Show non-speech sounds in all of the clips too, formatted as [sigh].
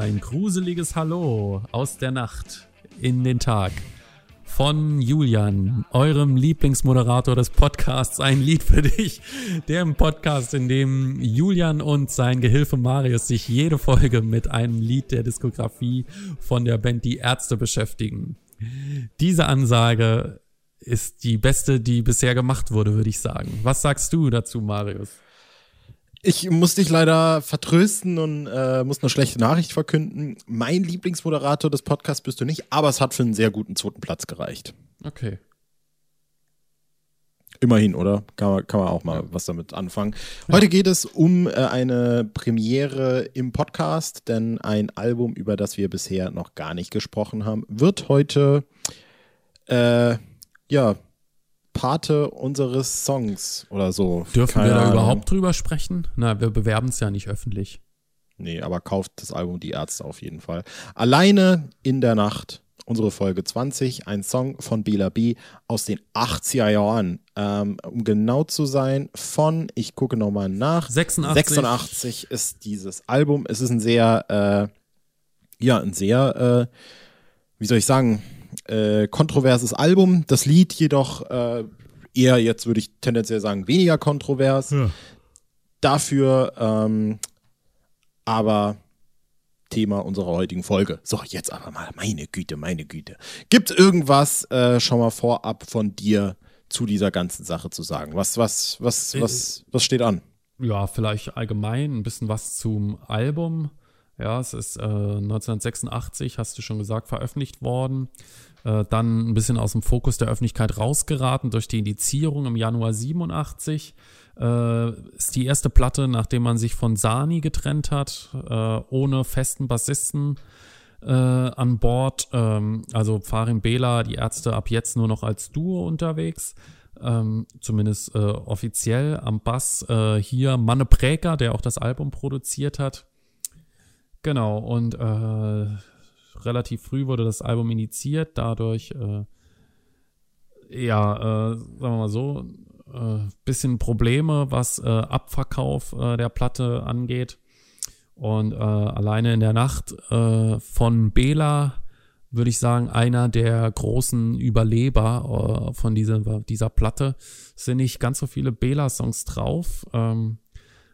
ein gruseliges Hallo aus der Nacht in den Tag von Julian, eurem Lieblingsmoderator des Podcasts, ein Lied für dich, dem Podcast, in dem Julian und sein Gehilfe Marius sich jede Folge mit einem Lied der Diskografie von der Band Die Ärzte beschäftigen. Diese Ansage ist die beste, die bisher gemacht wurde, würde ich sagen. Was sagst du dazu, Marius? Ich muss dich leider vertrösten und äh, muss eine schlechte Nachricht verkünden. Mein Lieblingsmoderator des Podcasts bist du nicht, aber es hat für einen sehr guten zweiten Platz gereicht. Okay. Immerhin, oder? Kann man, kann man auch mal was damit anfangen. Heute geht es um äh, eine Premiere im Podcast, denn ein Album, über das wir bisher noch gar nicht gesprochen haben, wird heute äh, ja Pate unseres Songs oder so. Dürfen Keine wir da Ahnung. überhaupt drüber sprechen? Na, wir bewerben es ja nicht öffentlich. Nee, aber kauft das Album Die Ärzte auf jeden Fall. Alleine in der Nacht, unsere Folge 20, ein Song von Bela B aus den 80er Jahren. Ähm, um genau zu sein, von, ich gucke nochmal nach, 86. 86 ist dieses Album. Es ist ein sehr, äh, ja, ein sehr, äh, wie soll ich sagen, äh, kontroverses Album. Das Lied jedoch äh, eher, jetzt würde ich tendenziell sagen, weniger kontrovers. Ja. Dafür ähm, aber Thema unserer heutigen Folge. So, jetzt aber mal, meine Güte, meine Güte. Gibt irgendwas äh, schon mal vorab von dir zu dieser ganzen Sache zu sagen? Was, was, was, was, was steht an? Ja, vielleicht allgemein ein bisschen was zum Album. Ja, es ist äh, 1986, hast du schon gesagt, veröffentlicht worden. Äh, dann ein bisschen aus dem Fokus der Öffentlichkeit rausgeraten durch die Indizierung im Januar 87. Äh, ist die erste Platte, nachdem man sich von Sani getrennt hat, äh, ohne festen Bassisten äh, an Bord. Ähm, also Farin Bela, die Ärzte ab jetzt nur noch als Duo unterwegs. Ähm, zumindest äh, offiziell am Bass hier Manne Präker, der auch das Album produziert hat. Genau, und äh, relativ früh wurde das Album initiiert, dadurch, äh, ja, äh, sagen wir mal so, äh, bisschen Probleme, was äh, Abverkauf äh, der Platte angeht. Und alleine in der Nacht von Bela würde ich sagen, einer der großen Überleber von dieser, dieser Platte. Sind nicht ganz so viele Bela-Songs drauf. Ähm,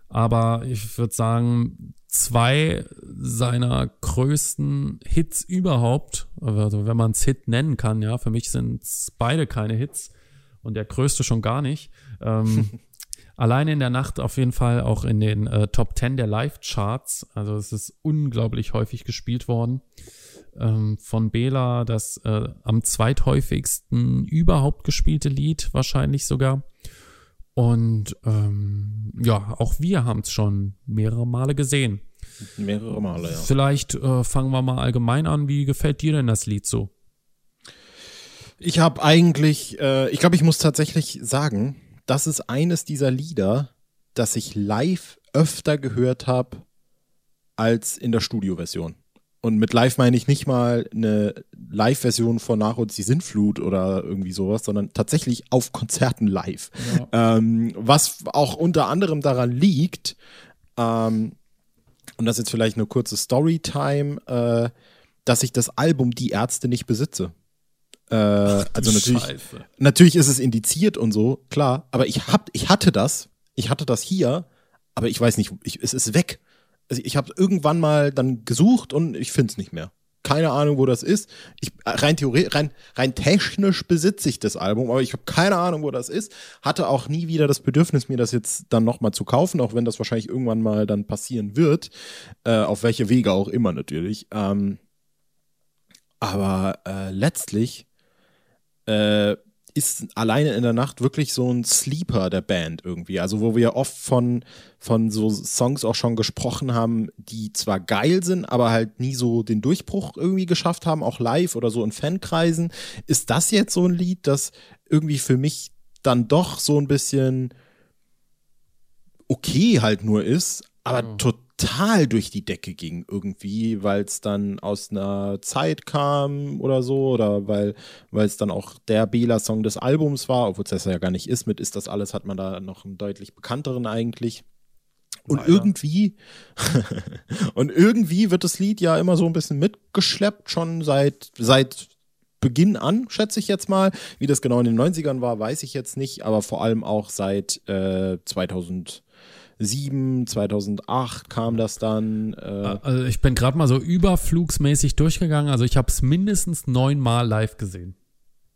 aber ich würde sagen, zwei seiner größten Hits überhaupt, also wenn man es Hit nennen kann, ja, für mich sind beide keine Hits und der größte schon gar nicht. Ähm, [laughs] alleine in der Nacht auf jeden Fall auch in den äh, Top 10 der Live-Charts. Also es ist unglaublich häufig gespielt worden. Ähm, von Bela das äh, am zweithäufigsten überhaupt gespielte Lied, wahrscheinlich sogar. Und ähm, ja, auch wir haben es schon mehrere Male gesehen. Mehrere Male, ja. Vielleicht äh, fangen wir mal allgemein an. Wie gefällt dir denn das Lied so? Ich habe eigentlich, äh, ich glaube, ich muss tatsächlich sagen, das ist eines dieser Lieder, das ich live öfter gehört habe als in der Studioversion. Und mit live meine ich nicht mal eine Live-Version von Nach uns die Sintflut oder irgendwie sowas, sondern tatsächlich auf Konzerten live. Ja. Ähm, was auch unter anderem daran liegt, ähm, und das ist jetzt vielleicht eine kurze Storytime, äh, dass ich das Album Die Ärzte nicht besitze. Äh, Ach, also natürlich, Scheiße. natürlich ist es indiziert und so, klar, aber ich hab, ich hatte das, ich hatte das hier, aber ich weiß nicht, ich, es ist weg also ich habe irgendwann mal dann gesucht und ich finde es nicht mehr. Keine Ahnung, wo das ist. Ich, rein theoretisch, rein, rein technisch besitze ich das Album, aber ich habe keine Ahnung, wo das ist. Hatte auch nie wieder das Bedürfnis, mir das jetzt dann nochmal zu kaufen, auch wenn das wahrscheinlich irgendwann mal dann passieren wird. Äh, auf welche Wege auch immer natürlich. Ähm, aber äh, letztlich äh, ist alleine in der Nacht wirklich so ein Sleeper der Band irgendwie. Also, wo wir oft von, von so Songs auch schon gesprochen haben, die zwar geil sind, aber halt nie so den Durchbruch irgendwie geschafft haben, auch live oder so in Fankreisen. Ist das jetzt so ein Lied, das irgendwie für mich dann doch so ein bisschen okay halt nur ist, aber mhm. total total durch die Decke ging irgendwie, weil es dann aus einer Zeit kam oder so oder weil es dann auch der Bela-Song des Albums war, obwohl es das ja gar nicht ist. Mit Ist das alles hat man da noch einen deutlich bekannteren eigentlich. Und Leider. irgendwie, [laughs] und irgendwie wird das Lied ja immer so ein bisschen mitgeschleppt, schon seit, seit Beginn an, schätze ich jetzt mal. Wie das genau in den 90ern war, weiß ich jetzt nicht, aber vor allem auch seit äh, 2007, 2008 kam das dann. Äh, Also ich bin gerade mal so überflugsmäßig durchgegangen. Also ich habe es mindestens neunmal live gesehen.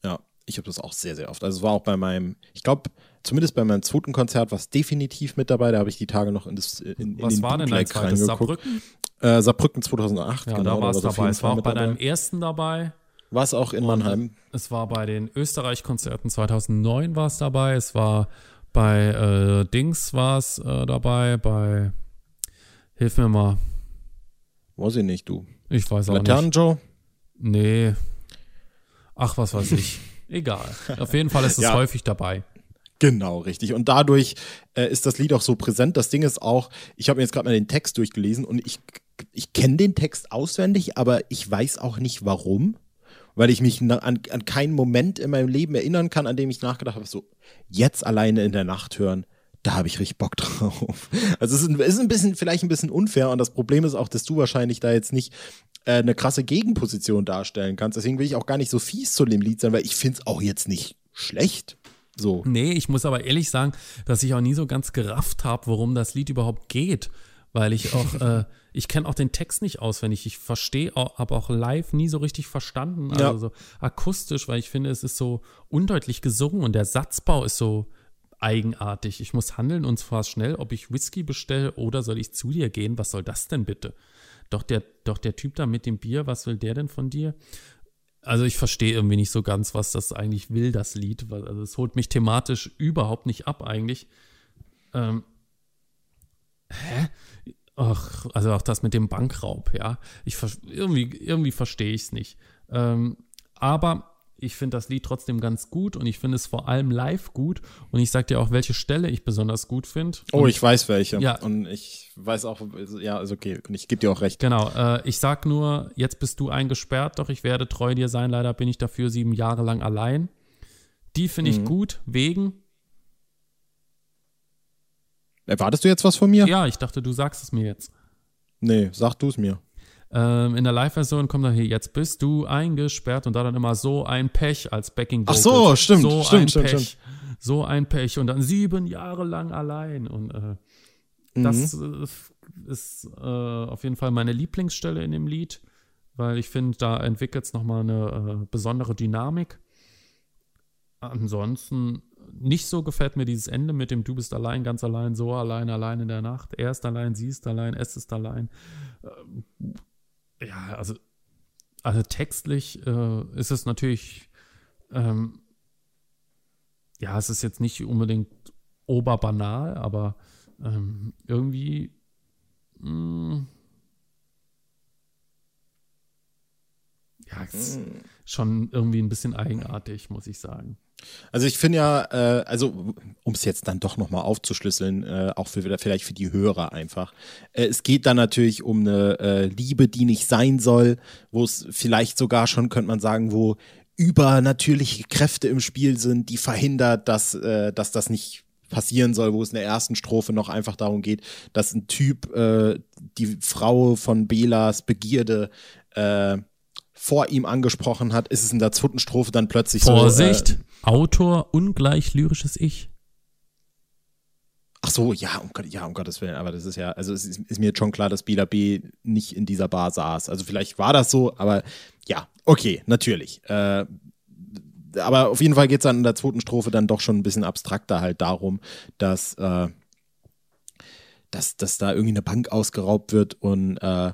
Ja, ich habe das auch sehr, sehr oft. Also es war auch bei meinem, ich glaube, zumindest bei meinem zweiten Konzert war es definitiv mit dabei. Da habe ich die Tage noch in, das, in, in Was den war denn dein zweites? Saarbrücken? Äh, Saarbrücken 2008, Ja, genau. da war es dabei. Es war auch bei dabei. deinem ersten dabei. War es auch in Und Mannheim. Es war bei den Österreich-Konzerten 2009 war es dabei. Es war bei äh, Dings war es äh, dabei. Bei Hilf mir mal. Weiß ich nicht, du. Ich weiß auch nicht. Laternen Joe? Nee. Ach, was weiß ich. [laughs] Egal. Auf jeden Fall ist es Ja. häufig dabei. Genau, richtig. Und dadurch äh, ist das Lied auch so präsent. Das Ding ist auch, ich habe mir jetzt gerade mal den Text durchgelesen und ich, ich kenne den Text auswendig, aber ich weiß auch nicht warum. Weil ich mich an, an keinen Moment in meinem Leben erinnern kann, an dem ich nachgedacht habe, so jetzt alleine in der Nacht hören, da habe ich richtig Bock [laughs] drauf. Also es ist, ein, ist ein bisschen, vielleicht ein bisschen unfair und das Problem ist auch, dass du wahrscheinlich da jetzt nicht äh, eine krasse Gegenposition darstellen kannst. Deswegen will ich auch gar nicht so fies zu dem Lied sein, weil ich finde es auch jetzt nicht schlecht. So. Nee, ich muss aber ehrlich sagen, dass ich auch nie so ganz gerafft habe, worum das Lied überhaupt geht. Weil ich auch, [laughs] äh, ich kenne auch den Text nicht auswendig. Ich verstehe, habe auch live nie so richtig verstanden. Also Ja. so akustisch, weil ich finde, es ist so undeutlich gesungen und der Satzbau ist so eigenartig. Ich muss handeln und zwar schnell, ob ich Whisky bestelle oder soll ich zu dir gehen? Was soll das denn bitte? Doch der, doch der Typ da mit dem Bier, was will der denn von dir? Also ich verstehe irgendwie nicht so ganz, was das eigentlich will, das Lied. Also es holt mich thematisch überhaupt nicht ab eigentlich. Ähm, hä? Ach, also auch das mit dem Bankraub, ja. Ich irgendwie, irgendwie verstehe ich es nicht. Ähm, aber ich finde das Lied trotzdem ganz gut und ich finde es vor allem live gut. Und ich sag dir auch, welche Stelle ich besonders gut finde. Oh, ich weiß welche. Ja. Und ich weiß auch, ja, ist okay. Und ich gebe dir auch recht. Genau, äh, ich sag nur, jetzt bist du eingesperrt, doch ich werde treu dir sein. Leider bin ich dafür sieben Jahre lang allein. Die finde ich gut, wegen. Erwartest du jetzt was von mir? Ja, ich dachte, du sagst es mir jetzt. Nee, sag du es mir. Ähm, in der Live-Version kommt dann hier, jetzt bist du eingesperrt und da dann immer so ein Pech als Backing Ach Vocals. so, stimmt, so stimmt, ein stimmt, Pech, So ein Pech und dann sieben Jahre lang allein und äh, Mhm. das äh, ist äh, auf jeden Fall meine Lieblingsstelle in dem Lied, weil ich finde, da entwickelt es nochmal eine äh, besondere Dynamik. Ansonsten nicht so gefällt mir dieses Ende mit dem Du bist allein, ganz allein, so allein, allein in der Nacht. Er ist allein, sie ist allein, es ist allein. Ähm, ja, also, also textlich äh, ist es natürlich, ähm, ja, es ist jetzt nicht unbedingt oberbanal, aber ähm, irgendwie mh, ja, es ist schon irgendwie ein bisschen eigenartig, muss ich sagen. Also ich finde ja, äh, also um es jetzt dann doch nochmal aufzuschlüsseln, äh, auch für vielleicht für die Hörer einfach. Äh, es geht dann natürlich um eine äh, Liebe, die nicht sein soll, wo es vielleicht sogar schon, könnte man sagen, wo übernatürliche Kräfte im Spiel sind, die verhindert, dass, äh, dass das nicht passieren soll, wo es in der ersten Strophe noch einfach darum geht, dass ein Typ äh, die Frau von Belas Begierde vor ihm angesprochen hat, ist es in der zweiten Strophe dann plötzlich Vorsicht, so. Äh, Autor ungleich lyrisches Ich. ach so, ja, um, ja, um Gottes Willen, aber das ist ja, also es ist, ist mir jetzt schon klar, dass Bela B nicht in dieser Bar saß. Also vielleicht war das so, aber ja, okay, natürlich. Äh, aber auf jeden Fall geht es dann in der zweiten Strophe dann doch schon ein bisschen abstrakter halt darum, dass, äh, dass, dass da irgendwie eine Bank ausgeraubt wird und äh,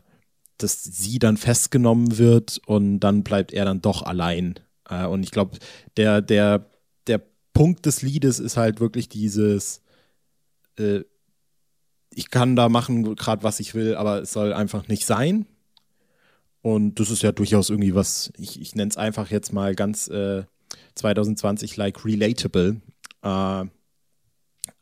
dass sie dann festgenommen wird und dann bleibt er dann doch allein. Äh, und ich glaube, der, der, der Punkt des Liedes ist halt wirklich dieses, äh, ich kann da machen gerade was ich will, aber es soll einfach nicht sein. Und das ist ja durchaus irgendwie was, ich, ich nenne es einfach jetzt mal ganz äh, 2020 like relatable. Äh,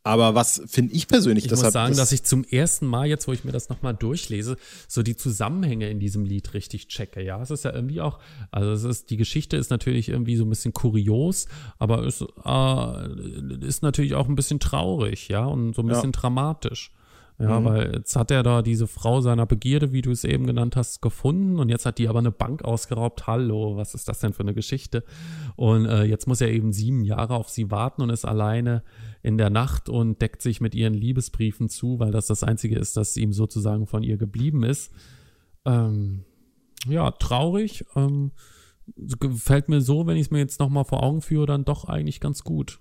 aber was finde ich persönlich, Ich muss sagen, das- dass ich zum ersten Mal, jetzt wo ich mir das nochmal durchlese, so die Zusammenhänge in diesem Lied richtig checke. Ja, es ist ja irgendwie auch, also es ist, die Geschichte ist natürlich irgendwie so ein bisschen kurios, aber es äh, ist natürlich auch ein bisschen traurig, ja, und so ein Ja. bisschen dramatisch. Ja, mhm. weil jetzt hat er da diese Frau seiner Begierde, wie du es eben genannt hast, gefunden und jetzt hat die aber eine Bank ausgeraubt. Hallo, was ist das denn für eine Geschichte? Und äh, jetzt muss er eben sieben Jahre auf sie warten und ist alleine in der Nacht und deckt sich mit ihren Liebesbriefen zu, weil das das Einzige ist, das ihm sozusagen von ihr geblieben ist. Ähm, ja, traurig. Ähm, gefällt mir so, wenn ich es mir jetzt nochmal vor Augen führe, dann doch eigentlich ganz gut.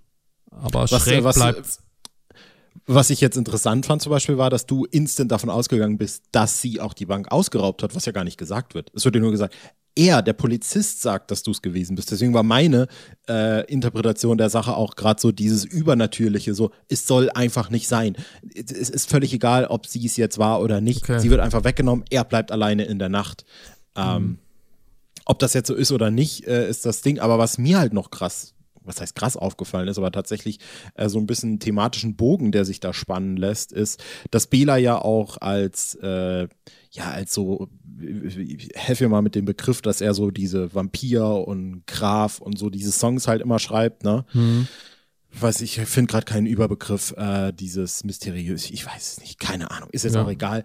Aber was, schräg was, bleibt was ich jetzt interessant fand zum Beispiel war, dass du instant davon ausgegangen bist, dass sie auch die Bank ausgeraubt hat, was ja gar nicht gesagt wird. Es wird dir nur gesagt, er, der Polizist, sagt, dass du es gewesen bist. Deswegen war meine äh, Interpretation der Sache auch gerade so dieses Übernatürliche, so, es soll einfach nicht sein. Es ist völlig egal, ob sie es jetzt war oder nicht. Okay. Sie wird einfach weggenommen, er bleibt alleine in der Nacht. Ähm, mhm. Ob das jetzt so ist oder nicht, äh, ist das Ding. Aber was mir halt noch krass was heißt krass aufgefallen ist, aber tatsächlich äh, so ein bisschen thematischen Bogen, der sich da spannen lässt, ist, dass Bela ja auch als, äh, ja, als so, helfe mir mal mit dem Begriff, dass er so diese Vampir und Graf und so diese Songs halt immer schreibt, ne? Mhm weiß ich, ich finde gerade keinen Überbegriff, äh, dieses mysteriös, ich weiß es nicht, keine Ahnung, ist jetzt ja. auch egal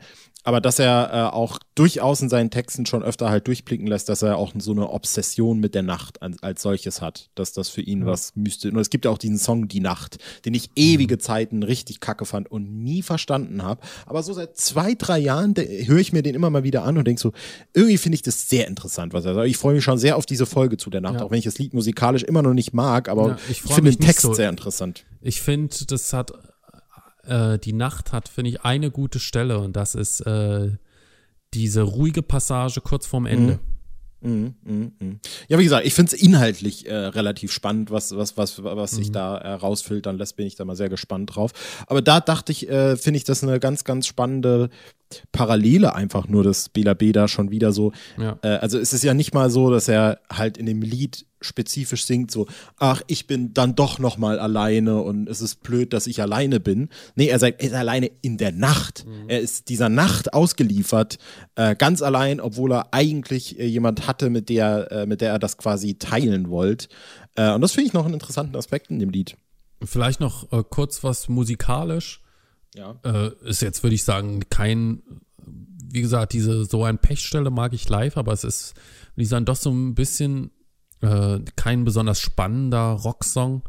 aber dass er äh, auch durchaus in seinen Texten schon öfter halt durchblicken lässt, dass er auch so eine Obsession mit der Nacht an, als solches hat, dass das für ihn ja. was müsste. Und es gibt ja auch diesen Song Die Nacht, den ich ewige mhm. Zeiten richtig kacke fand und nie verstanden habe. Aber so seit zwei, drei Jahren höre ich mir den immer mal wieder an und denke so, irgendwie finde ich das sehr interessant, was er sagt. Ich freue mich schon sehr auf diese Folge zu der Nacht, ja. auch wenn ich das Lied musikalisch immer noch nicht mag, aber ja, ich, ich finde den Text so. sehr interessant. Ich finde, das hat äh, die Nacht hat, finde ich, eine gute Stelle und das ist äh, diese ruhige Passage kurz vorm Ende. Mhm. Mm, mm, mm. Ja, wie gesagt, ich finde es inhaltlich äh, relativ spannend, was, was, was, was sich mhm. da äh, lässt, bin ich da mal sehr gespannt drauf. Aber da dachte ich, äh, finde ich das eine ganz, ganz spannende Parallele einfach nur, dass Bela B da schon wieder so, ja. äh, also es ist ja nicht mal so, dass er halt in dem Lied spezifisch singt, so, ach, ich bin dann doch noch mal alleine und es ist blöd, dass ich alleine bin. Nee, er sagt, er ist alleine in der Nacht. Mhm. Er ist dieser Nacht ausgeliefert, äh, ganz allein, obwohl er eigentlich äh, jemand hatte, mit der, äh, mit der er das quasi teilen wollte. Äh, und das finde ich noch einen interessanten Aspekt in dem Lied. Vielleicht noch äh, kurz was musikalisch. Ja. Äh, ist jetzt, würde ich sagen, kein, wie gesagt, diese so ein Pechstelle mag ich live, aber es ist, würde ich sagen, doch so ein bisschen äh, kein besonders spannender Rocksong.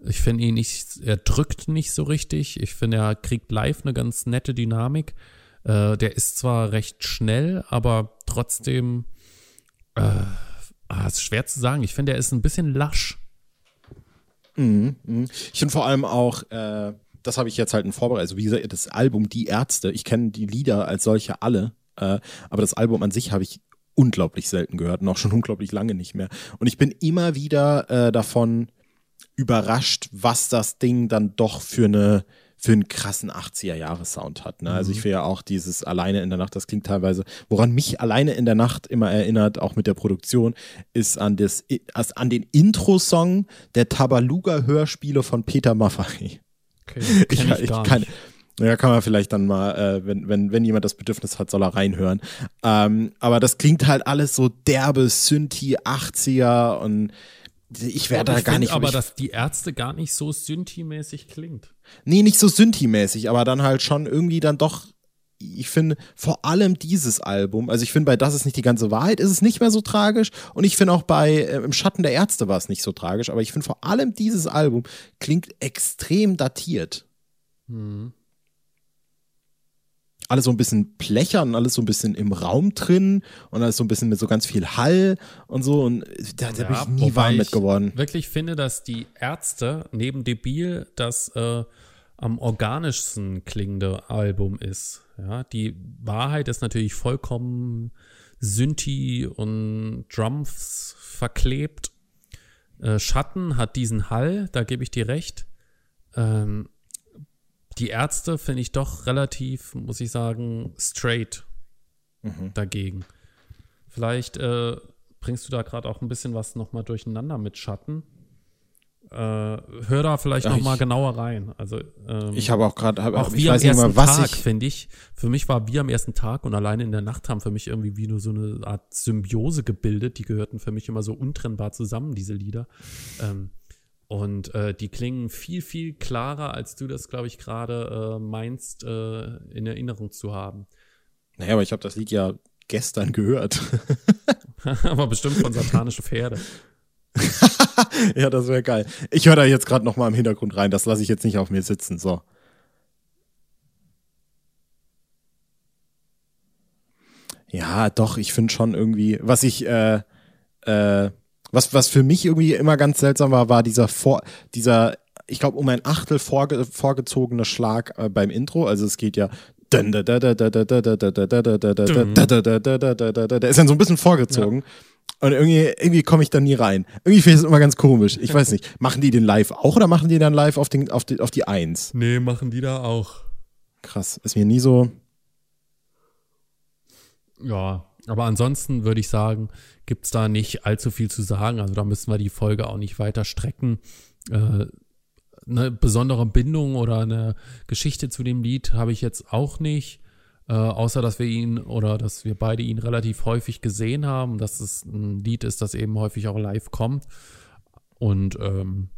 Ich finde ihn nicht, er drückt nicht so richtig. Ich finde, er kriegt live eine ganz nette Dynamik. Äh, der ist zwar recht schnell, aber trotzdem, äh, ah, ist schwer zu sagen. Ich finde, er ist ein bisschen lasch. Mhm, mh. Ich finde vor allem auch, äh, das habe ich jetzt halt in Vorbereitung, also wie gesagt, das Album Die Ärzte, ich kenne die Lieder als solche alle, äh, aber das Album an sich habe ich unglaublich selten gehört und auch schon [laughs] unglaublich lange nicht mehr. Und ich bin immer wieder äh, davon überrascht, was das Ding dann doch für eine für einen krassen 80er-Jahre-Sound hat. Ne? Also ich mhm. finde ja auch dieses Alleine in der Nacht, das klingt teilweise, woran mich Alleine in der Nacht immer erinnert, auch mit der Produktion, ist an, das, an den Intro-Song der Tabaluga-Hörspiele von Peter Maffay. Okay, ich, ich, ich kann, ja, kann man vielleicht dann mal, äh, wenn, wenn, wenn jemand das Bedürfnis hat, soll er reinhören. Ähm, aber das klingt halt alles so derbe, Synthi, 80er und ich werde da gar nicht. Aber dass die Ärzte gar nicht so Synthi-mäßig klingt. Nee, nicht so Synthi-mäßig, aber dann halt schon irgendwie dann doch. Ich finde vor allem dieses Album, also ich finde bei Das ist nicht die ganze Wahrheit, ist es nicht mehr so tragisch und ich finde auch bei äh, Im Schatten der Ärzte war es nicht so tragisch, aber ich finde vor allem dieses Album klingt extrem datiert. Mhm alles so ein bisschen plechern, alles so ein bisschen im Raum drin und alles so ein bisschen mit so ganz viel Hall und so. Und da, da ja, bin ich nie warm mit geworden. Ich wirklich finde, dass die Ärzte neben Debil das äh, am organischsten klingende Album ist. Ja, die Wahrheit ist natürlich vollkommen Synthi und Drums verklebt. Äh, Schatten hat diesen Hall, da gebe ich dir recht. Ähm, die Ärzte finde ich doch relativ, muss ich sagen, straight mhm. dagegen. Vielleicht äh, bringst du da gerade auch ein bisschen was nochmal durcheinander mit Schatten. Äh, hör da vielleicht ja, nochmal genauer rein. Also ähm, ich habe auch gerade, auch wie am ersten mehr, Tag finde ich. Für mich war wie am ersten Tag und alleine in der Nacht haben für mich irgendwie wie nur so eine Art Symbiose gebildet. Die gehörten für mich immer so untrennbar zusammen, diese Lieder. Ähm, Und äh, die klingen viel, viel klarer, als du das, glaube ich, gerade äh, meinst, äh, in Erinnerung zu haben. Naja, aber ich habe das Lied ja gestern gehört. [laughs] aber bestimmt von satanische Pferde. [laughs] ja, das wäre geil. Ich höre da jetzt gerade noch mal im Hintergrund rein. Das lasse ich jetzt nicht auf mir sitzen. So. Ja, doch, ich finde schon irgendwie, was ich, äh, äh, was, was für mich irgendwie immer ganz seltsam war, war dieser Vor, dieser, ich glaube, um ein Achtel vorge vorgezogene Schlag äh, beim Intro. Also es geht ja der ist dann so ein bisschen vorgezogen. Ja. Und irgendwie, irgendwie komme ich da nie rein. Irgendwie finde ich es immer ganz komisch. Ich weiß nicht. Machen die den live auch oder machen die dann live auf, den, auf, die, auf die Eins? Nee, machen die da auch. Krass. Ist mir nie so. Ja, aber ansonsten würde ich sagen, gibt es da nicht allzu viel zu sagen. Also da müssen wir die Folge auch nicht weiter strecken. Äh, eine besondere Bindung oder eine Geschichte zu dem Lied habe ich jetzt auch nicht. Äh, außer dass wir ihn oder dass wir beide ihn relativ häufig gesehen haben, dass es ein Lied ist, das eben häufig auch live kommt. Und ähm,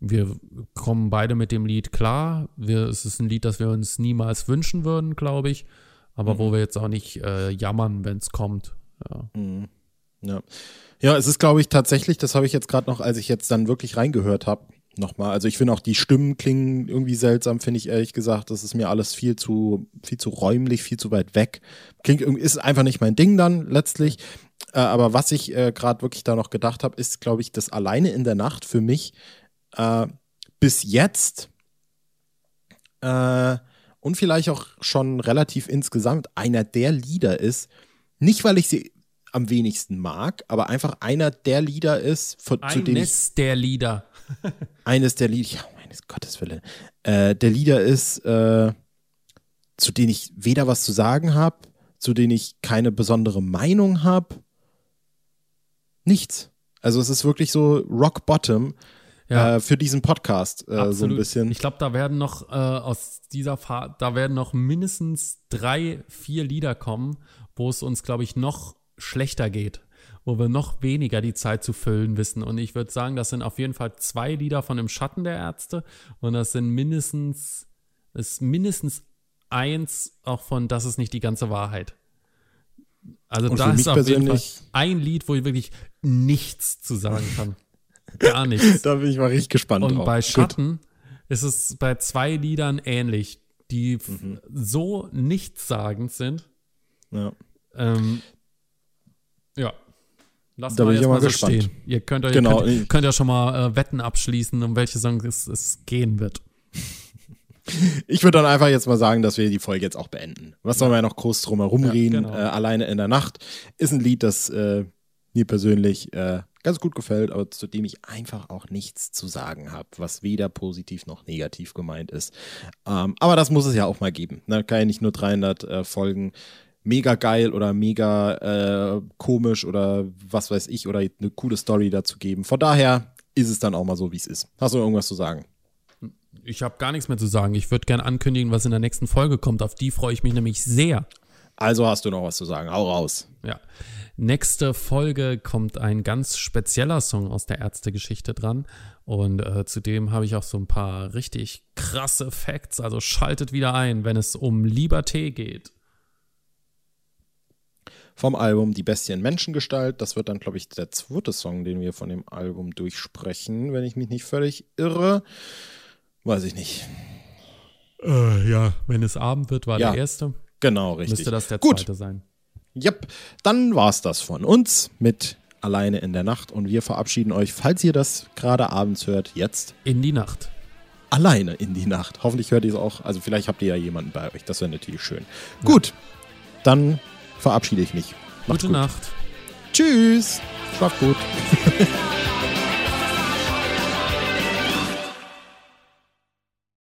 wir kommen beide mit dem Lied klar. Wir, es ist ein Lied, das wir uns niemals wünschen würden, glaube ich. Aber mhm. wo wir jetzt auch nicht äh, jammern, wenn es kommt. Ja. Mhm. ja. Ja, es ist, glaube ich, tatsächlich, das habe ich jetzt gerade noch, als ich jetzt dann wirklich reingehört habe, nochmal. Also ich finde auch die Stimmen klingen irgendwie seltsam, finde ich ehrlich gesagt. Das ist mir alles viel zu, viel zu räumlich, viel zu weit weg. Klingt irgendwie, ist einfach nicht mein Ding dann letztlich. Äh, aber was ich äh, gerade wirklich da noch gedacht habe, ist, glaube ich, das alleine in der Nacht für mich äh, bis jetzt äh, und vielleicht auch schon relativ insgesamt einer der Lieder ist. Nicht, weil ich sie am wenigsten mag, aber einfach einer der Lieder ist, von, zu denen ich, der Lieder. Eines der Lieder, ja, meines Gottes Willen, äh, der Lieder ist, äh, zu denen ich weder was zu sagen habe, zu denen ich keine besondere Meinung habe. Nichts. Also es ist wirklich so Rock Bottom ja. äh, für diesen Podcast äh, so ein bisschen. Ich glaube, da werden noch äh, aus dieser Fahrt, da werden noch mindestens drei, vier Lieder kommen, wo es uns, glaube ich, noch schlechter geht wo wir noch weniger die Zeit zu füllen wissen. Und ich würde sagen, das sind auf jeden Fall zwei Lieder von Im Schatten der Ärzte und das sind mindestens, ist mindestens eins auch von Das ist nicht die ganze Wahrheit. Also und da ist auf jeden Fall ein Lied, wo ich wirklich nichts zu sagen kann. [laughs] Gar nichts. da bin ich mal richtig gespannt. Und drauf. bei Schatten Gut. ist es bei zwei Liedern ähnlich, die mhm. so nichtssagend sind. Ja. Ähm, ja, Lass da bin ich mal so gespannt. Stehen. Ihr könnt, euch, genau. könnt, könnt ja schon mal äh, Wetten abschließen, um welche Song es, es gehen wird. [laughs] Ich würde dann einfach jetzt mal sagen, dass wir die Folge jetzt auch beenden. Was sollen wir ja noch groß drum herum ja, reden? Genau. Äh, Alleine in der Nacht ist ein Lied, das äh, mir persönlich äh, ganz gut gefällt, aber zu dem ich einfach auch nichts zu sagen habe, was weder positiv noch negativ gemeint ist. Ähm, aber das muss es ja auch mal geben. Ne? Kann ja nicht nur 300 äh, Folgen mega geil oder mega äh, komisch oder was weiß ich oder eine coole Story dazu geben. Von daher ist es dann auch mal so, wie es ist. Hast du irgendwas zu sagen? Ich habe gar nichts mehr zu sagen. Ich würde gerne ankündigen, was in der nächsten Folge kommt. Auf die freue ich mich nämlich sehr. Also hast du noch was zu sagen. Hau raus. Ja. Nächste Folge kommt ein ganz spezieller Song aus der Ärztegeschichte dran. Und äh, zudem habe ich auch so ein paar richtig krasse Facts. Also schaltet wieder ein, wenn es um Liberté geht vom Album Die Bestie in Menschengestalt. Das wird dann, glaube ich, der zweite Song, den wir von dem Album durchsprechen, wenn ich mich nicht völlig irre. Weiß ich nicht. Äh, ja, wenn es Abend wird, war ja, der erste. Genau, richtig. Müsste das der Gut. zweite sein. Yep, dann war es das von uns mit Alleine in der Nacht und wir verabschieden euch, falls ihr das gerade abends hört, jetzt. In die Nacht. Alleine in die Nacht. Hoffentlich hört ihr es auch. Also vielleicht habt ihr ja jemanden bei euch. Das wäre natürlich schön. Ja. Gut, dann verabschiede ich mich. Macht's Gute gut. Nacht. Tschüss. Schlaf gut. [laughs]